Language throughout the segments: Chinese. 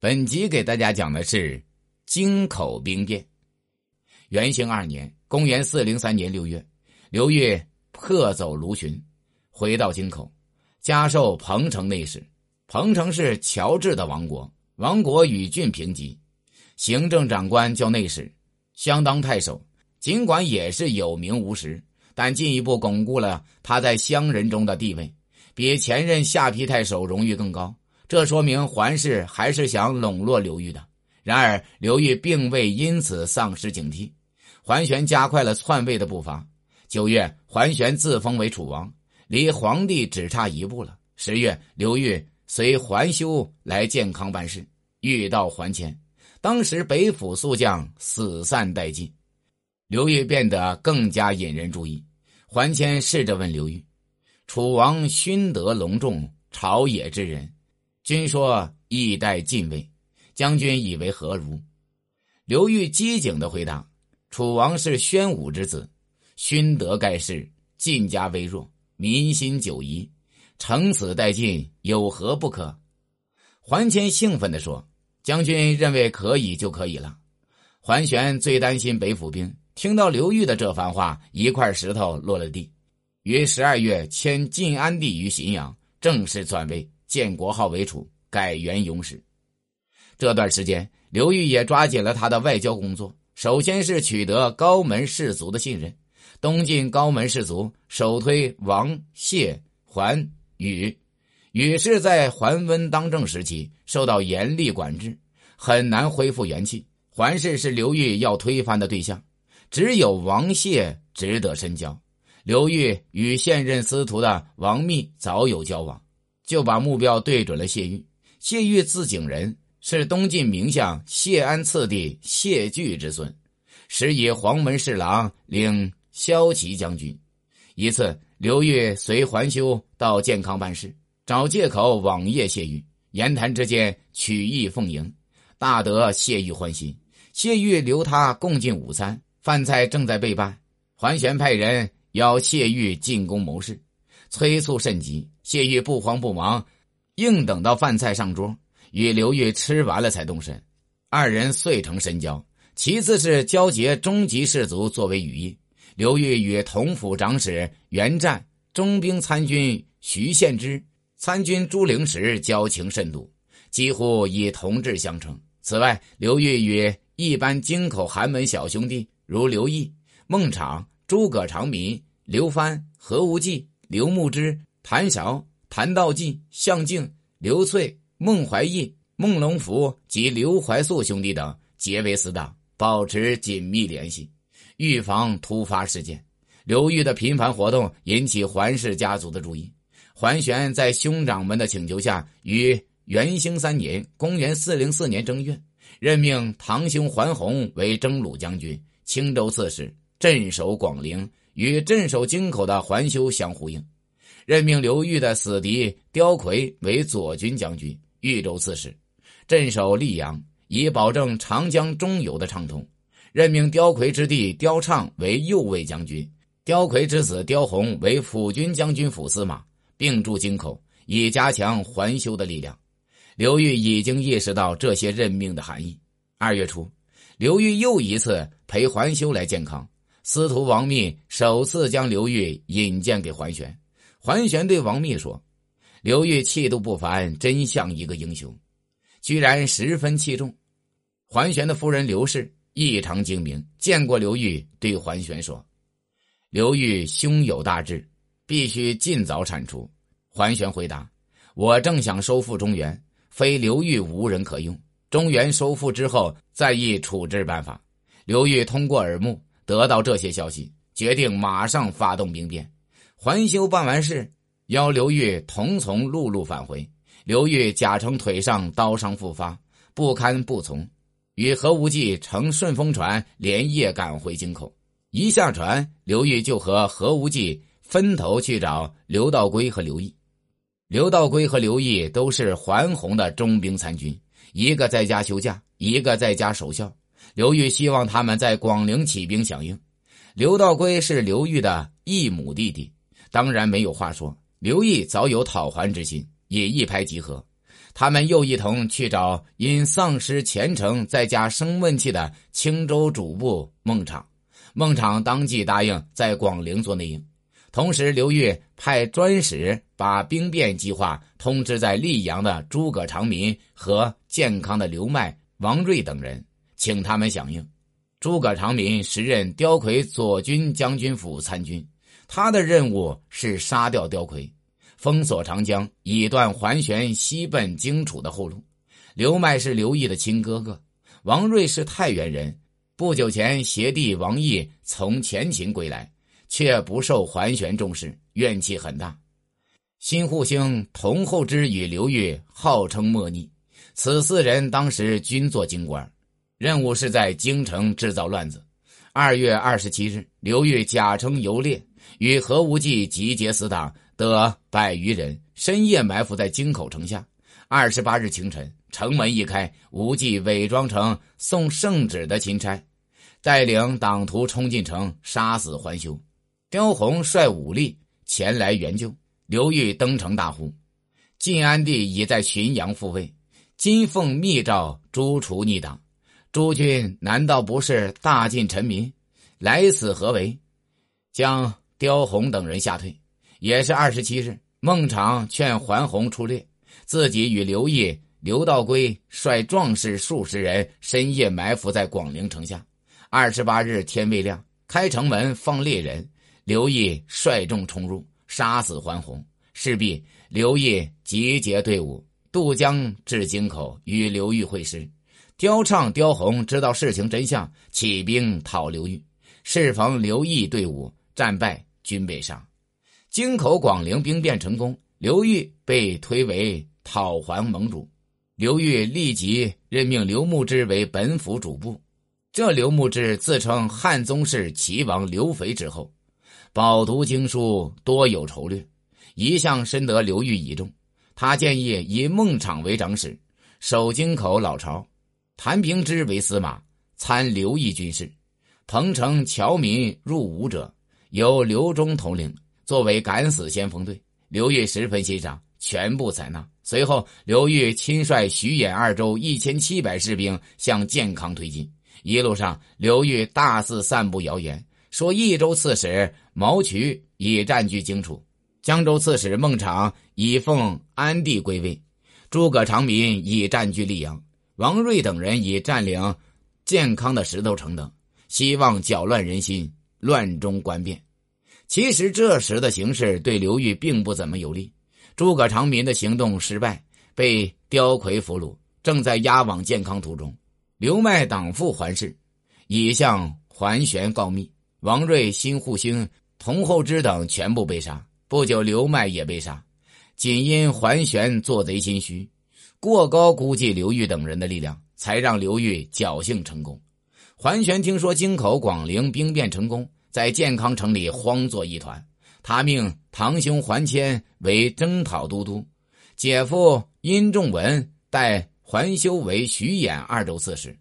本集给大家讲的是京口兵变。元兴二年（公元四零三年六月），刘裕破走卢循，回到京口，加授彭城内史。彭城是乔治的王国，王国与郡平级，行政长官叫内史，相当太守。尽管也是有名无实，但进一步巩固了他在乡人中的地位，比前任下邳太守荣誉更高。这说明桓氏还是想笼络刘裕的。然而刘裕并未因此丧失警惕，桓玄加快了篡位的步伐。九月，桓玄自封为楚王，离皇帝只差一步了。十月，刘裕随桓修来建康办事，遇到桓谦，当时北府宿将死散殆尽，刘裕变得更加引人注意。桓谦试着问刘裕：“楚王勋德隆重，朝野之人。”君说意待晋位，将军以为何如？刘裕机警的回答：“楚王是宣武之子，勋德盖世，晋家微弱，民心久疑，乘此殆尽，有何不可？”桓谦兴奋的说：“将军认为可以就可以了。”桓玄最担心北府兵，听到刘裕的这番话，一块石头落了地。于十二月迁晋安帝于荥阳，正式篡位。建国号为楚，改元永始。这段时间，刘裕也抓紧了他的外交工作。首先是取得高门士族的信任。东晋高门士族首推王谢桓宇，宇氏在桓温当政时期受到严厉管制，很难恢复元气。桓氏是刘裕要推翻的对象，只有王谢值得深交。刘裕与现任司徒的王密早有交往。就把目标对准了谢玉。谢玉字景仁，是东晋名相谢安次弟谢据之孙，时以黄门侍郎领骁骑将军。一次，刘裕随桓修到健康办事，找借口网夜谢玉，言谈之间曲意奉迎，大得谢玉欢心。谢玉留他共进午餐，饭菜正在备办，桓玄派人邀谢玉进宫谋事。催促甚急，谢玉不慌不忙，硬等到饭菜上桌，与刘裕吃完了才动身。二人遂成深交。其次是交结中级士族作为羽翼。刘裕与同府长史袁战、中兵参军徐献之、参军朱灵时交情甚笃，几乎以同志相称。此外，刘裕与一般京口寒门小兄弟，如刘毅、孟昶、诸葛长民、刘藩、何无忌。刘牧之、谭晓、谭道济、向敬、刘粹、孟怀义、孟龙福及刘怀素兄弟等结为死党，保持紧密联系，预防突发事件。刘裕的频繁活动引起桓氏家族的注意。桓玄在兄长们的请求下，于元兴三年（公元404年正月）任命堂兄桓弘为征虏将军、青州刺史，镇守广陵。与镇守京口的桓修相呼应，任命刘裕的死敌刁魁为左军将军、豫州刺史，镇守溧阳，以保证长江中游的畅通。任命刁魁之弟刁畅为右卫将军，刁魁之子刁宏为辅军将军府司马，并驻京口，以加强桓修的力量。刘裕已经意识到这些任命的含义。二月初，刘裕又一次陪桓修来健康。司徒王密首次将刘裕引荐给桓玄，桓玄对王密说：“刘裕气度不凡，真像一个英雄。”居然十分器重。桓玄的夫人刘氏异常精明，见过刘裕，对桓玄说：“刘裕胸有大志，必须尽早铲除。”桓玄回答：“我正想收复中原，非刘裕无人可用。中原收复之后，再议处置办法。”刘裕通过耳目。得到这些消息，决定马上发动兵变。桓修办完事，邀刘裕同从陆路返回。刘裕假称腿上刀伤复发，不堪不从，与何无忌乘顺风船连夜赶回京口。一下船，刘裕就和何无忌分头去找刘道规和刘毅。刘道规和刘毅都是桓洪的中兵参军，一个在家休假，一个在家守孝。刘裕希望他们在广陵起兵响应。刘道规是刘裕的异母弟弟，当然没有话说。刘毅早有讨还之心，也一拍即合。他们又一同去找因丧失前程在家生闷气的青州主簿孟昶。孟昶当即答应在广陵做内应。同时，刘裕派专使把兵变计划通知在溧阳的诸葛长民和健康的刘迈、王睿等人，请他们响应。诸葛长民时任刁魁左军将军府参军，他的任务是杀掉刁魁。封锁长江，以断桓玄西奔荆楚的后路。刘迈是刘毅的亲哥哥，王睿是太原人。不久前，邪弟王毅从前秦归来，却不受桓玄重视，怨气很大。新护星童厚之与刘裕号称莫逆，此四人当时均做京官，任务是在京城制造乱子。二月二十七日，刘裕假称游猎，与何无忌集结死党。得百余人，深夜埋伏在京口城下。二十八日清晨，城门一开，无忌伪装成送圣旨的钦差，带领党徒冲进城，杀死桓修。刁宏率武力前来援救。刘裕登城大呼：“晋安帝已在浔阳复位，今奉密诏诛除逆党。诸君难道不是大晋臣民？来此何为？”将刁宏等人吓退。也是二十七日，孟昶劝桓洪出猎，自己与刘毅、刘道归率壮士数十人深夜埋伏在广陵城下。二十八日天未亮，开城门放猎人，刘毅率众冲入，杀死桓洪。势必刘毅集结队伍渡江至京口，与刘裕会师。刁畅、刁洪知道事情真相，起兵讨刘裕，适逢刘毅队伍战败，均被杀。京口广陵兵变成功，刘裕被推为讨还盟主。刘裕立即任命刘牧之为本府主簿。这刘牧之自称汉宗室齐王刘肥之后，饱读经书，多有筹略，一向深得刘裕倚重。他建议以孟昶为长史，守京口老巢；谭平之为司马，参刘毅军事；彭城侨民入伍者，由刘忠统领。作为敢死先锋队，刘裕十分欣赏，全部采纳。随后，刘裕亲率徐兖二州一千七百士兵向建康推进。一路上，刘裕大肆散布谣言，说益州刺史毛渠已占据荆楚，江州刺史孟昶已奉安帝归位，诸葛长民已占据溧阳，王睿等人已占领健康的石头城等，希望搅乱人心，乱中观变。其实这时的形势对刘裕并不怎么有利，诸葛长民的行动失败，被刁魁俘虏，正在押往健康途中。刘迈党父桓氏已向桓玄告密，王睿、新护星、童厚之等全部被杀。不久，刘迈也被杀，仅因桓玄做贼心虚，过高估计刘裕等人的力量，才让刘裕侥幸成功。桓玄听说京口、广陵兵变成功。在健康城里慌作一团，他命堂兄桓谦为征讨都督，姐夫殷仲文代桓修为徐兖二州刺史，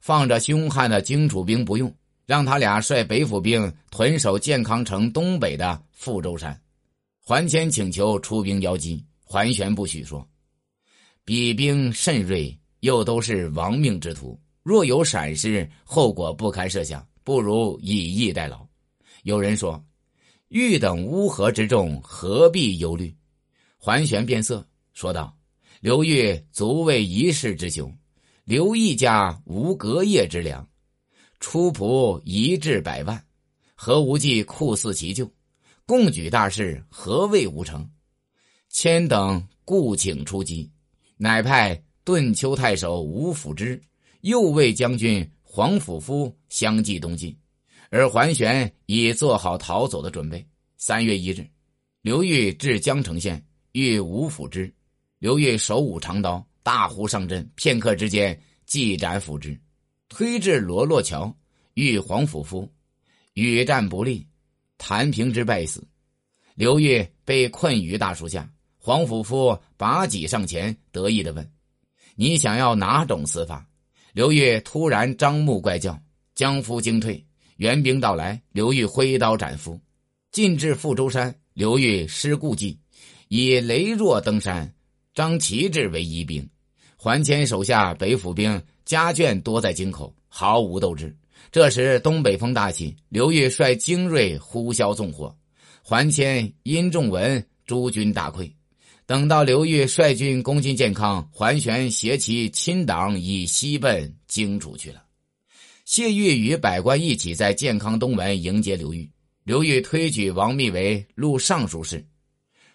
放着凶悍的荆楚兵不用，让他俩率北府兵屯守健康城东北的富州山。桓谦请求出兵邀击，桓玄不许说：“彼兵甚锐，又都是亡命之徒，若有闪失，后果不堪设想，不如以逸待劳。”有人说：“欲等乌合之众，何必忧虑？”桓玄变色，说道：“刘裕足为一世之雄，刘毅家无隔夜之粮，出仆一至百万，何无忌酷似其舅，共举大事，何谓无成？千等故请出击，乃派顿丘太守吴辅之、右卫将军黄甫夫相继东进。”而桓玄已做好逃走的准备。三月一日，刘裕至江城县，遇吴府之。刘裕手舞长刀，大呼上阵，片刻之间即斩府之，推至罗洛桥，遇黄甫夫，与战不利，谭平之败死。刘裕被困于大树下，黄甫夫拔戟上前，得意地问：“你想要哪种死法？”刘裕突然张目怪叫，江夫惊退。援兵到来，刘裕挥刀斩夫。进至富州山，刘裕失故计，以羸弱登山，张旗志为疑兵。桓谦手下北府兵家眷多在京口，毫无斗志。这时东北风大起，刘裕率精锐呼啸纵火，桓谦殷仲文诸军大溃。等到刘裕率军攻进建康，桓玄携其亲党已西奔荆楚去了。谢玉与百官一起在建康东门迎接刘裕。刘裕推举王密为录尚书事、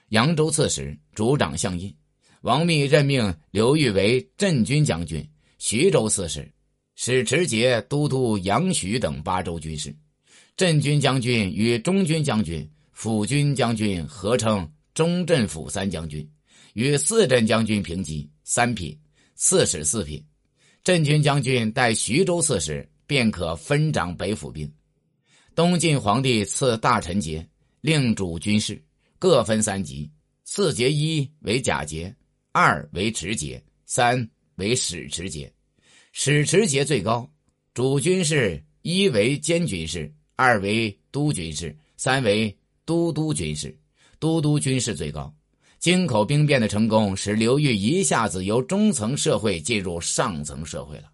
扬州刺史，主掌相印。王密任命刘裕为镇军将军、徐州刺史，使持节都督杨徐等八州军事。镇军将军与中军将军、辅军将军合称。中镇府三将军与四镇将军平级三品，刺史四品。镇军将军代徐州刺史，便可分掌北府兵。东晋皇帝赐大臣节，令主军事，各分三级：四节一为甲节，二为持节，三为使持节。使持节最高，主军事一为监军事，二为都军事，三为都督军事。都督军事最高，京口兵变的成功使刘裕一下子由中层社会进入上层社会了。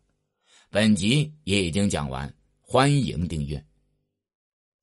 本集也已经讲完，欢迎订阅。